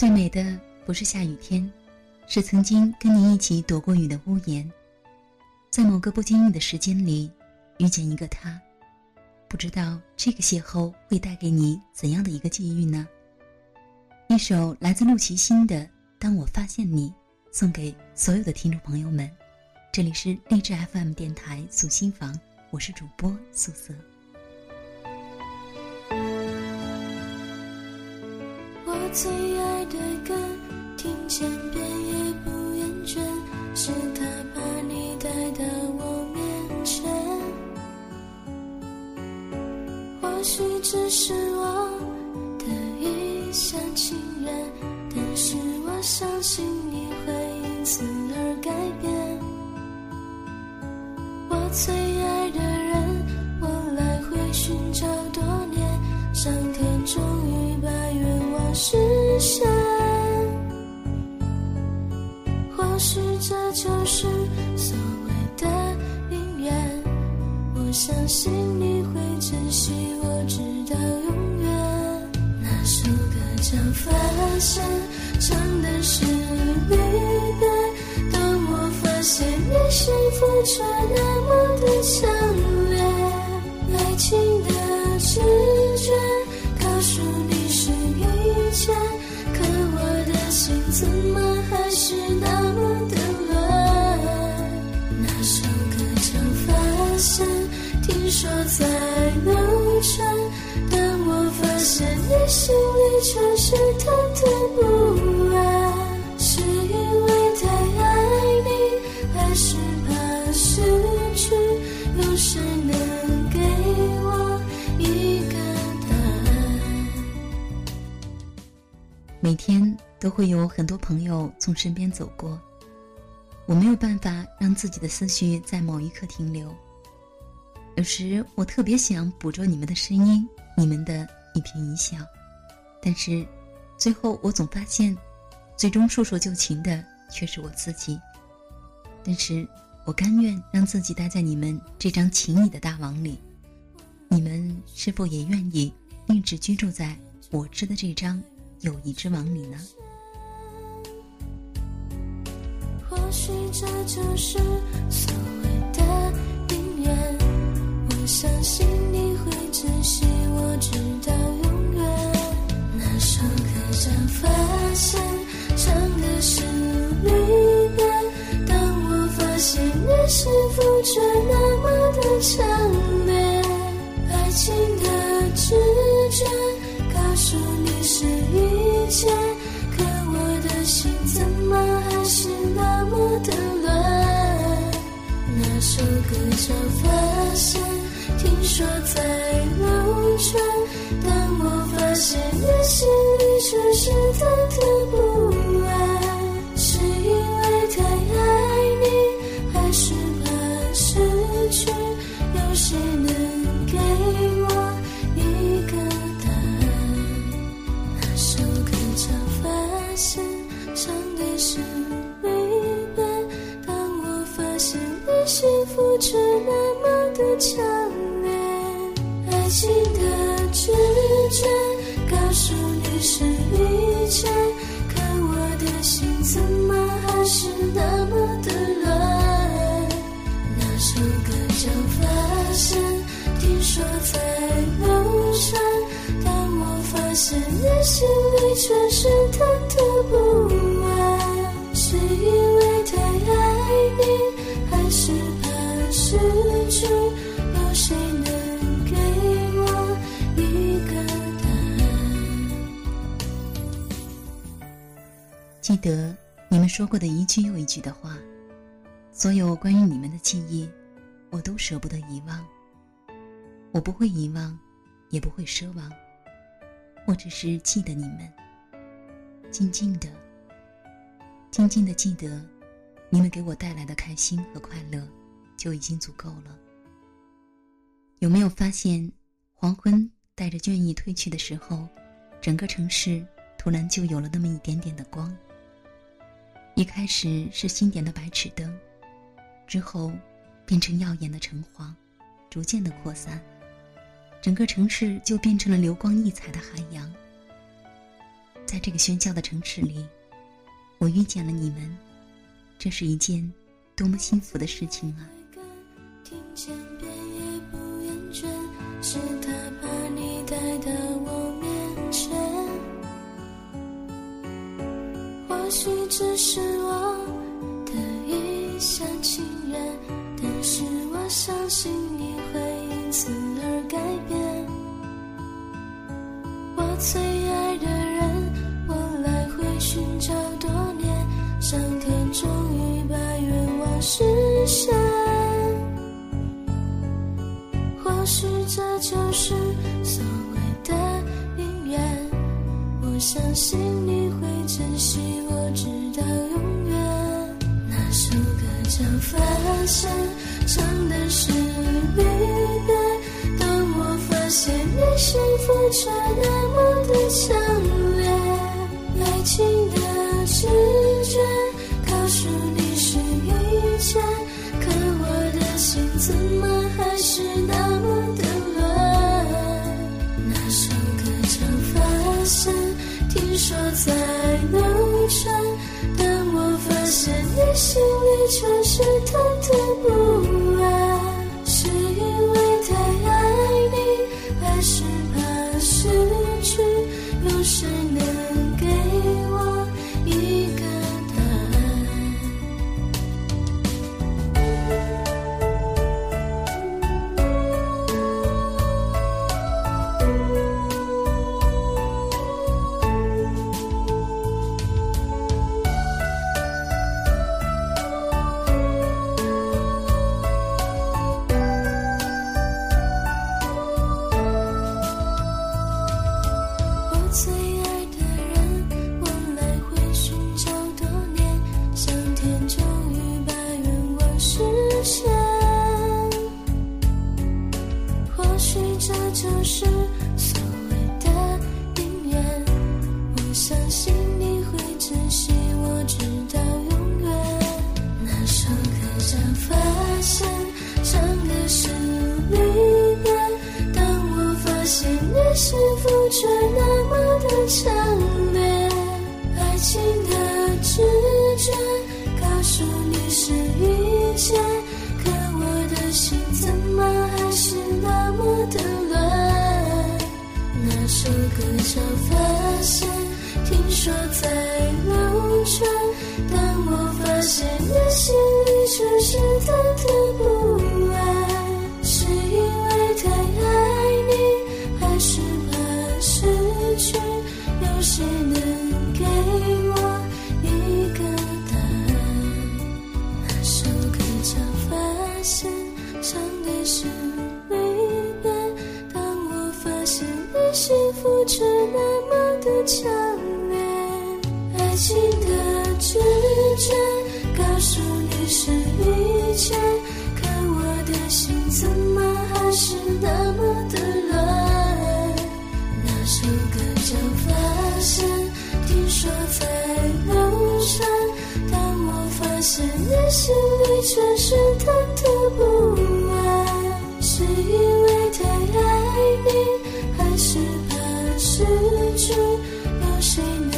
最美的不是下雨天，是曾经跟你一起躲过雨的屋檐。在某个不经意的时间里，遇见一个他，不知道这个邂逅会带给你怎样的一个际遇呢？一首来自陆琪欣的《当我发现你》，送给所有的听众朋友们。这里是励志 FM 电台素心房，我是主播素色。最爱的歌，听千遍也不厌倦，是他把你带到我面前。或许只是我的一厢情愿，但是我相信你会因此而改变。我最爱的人，我来回寻找多年，上天这就是所谓的姻缘，我相信你会珍惜我直到永远。那首歌叫《发现》，唱的是离别。当我发现你幸福却那么的强烈，爱情的还是那么的乱？那首歌叫《发现》，听说在流传，但我发现你心里全是忐忑不安，是因为太爱你，还是怕失去？有谁能给我一个答案？每天都会有很多朋友从身边走过，我没有办法让自己的思绪在某一刻停留。有时我特别想捕捉你们的声音，你们的一颦一笑，但是最后我总发现，最终束手就擒的却是我自己。但是我甘愿让自己待在你们这张情谊的大网里，你们是否也愿意一直居住在我织的这张友谊之网里呢？许这就是所谓的姻缘。我相信你会珍惜我直到永远。那首歌叫《发现》，唱的是离别。当我发现你幸福却那么的强烈，爱情的直觉告诉你是一切，可我的心怎的乱？那首歌叫《发现》，听说在流传，当我发现你心里却是忐忑不安，么的强烈，爱情的直觉告诉你是一切，可我的心怎么还是那么的乱？那首歌叫《发现》，听说在流传，但我发现你心里却是忐忑不安，记得你们说过的一句又一句的话，所有关于你们的记忆，我都舍不得遗忘。我不会遗忘，也不会奢望，我只是记得你们，静静的，静静的记得，你们给我带来的开心和快乐，就已经足够了。有没有发现，黄昏带着倦意褪去的时候，整个城市突然就有了那么一点点的光。一开始是新点的白炽灯，之后变成耀眼的橙黄，逐渐的扩散，整个城市就变成了流光溢彩的海洋。在这个喧嚣的城市里，我遇见了你们，这是一件多么幸福的事情啊！许只是我的一厢情愿，但是我相信你会因此而改变。我最爱的人，我来回寻找多年，上天终于把愿望实现。或许这就是相信你会珍惜我直到永远。那首歌叫《发现》，唱的是离别。当我发现你幸福却那么的强烈，爱情的心里全是忐忑不安，的直觉告诉你是遇见，可我的心怎么还是那么的乱？那首歌叫《发现》，听说在流传，但我发现你心里却是忐忑不安唱的是离别。当我发现你幸福却那么的强烈，爱情的直觉告诉你是一切，可我的心怎么还是那么有谁能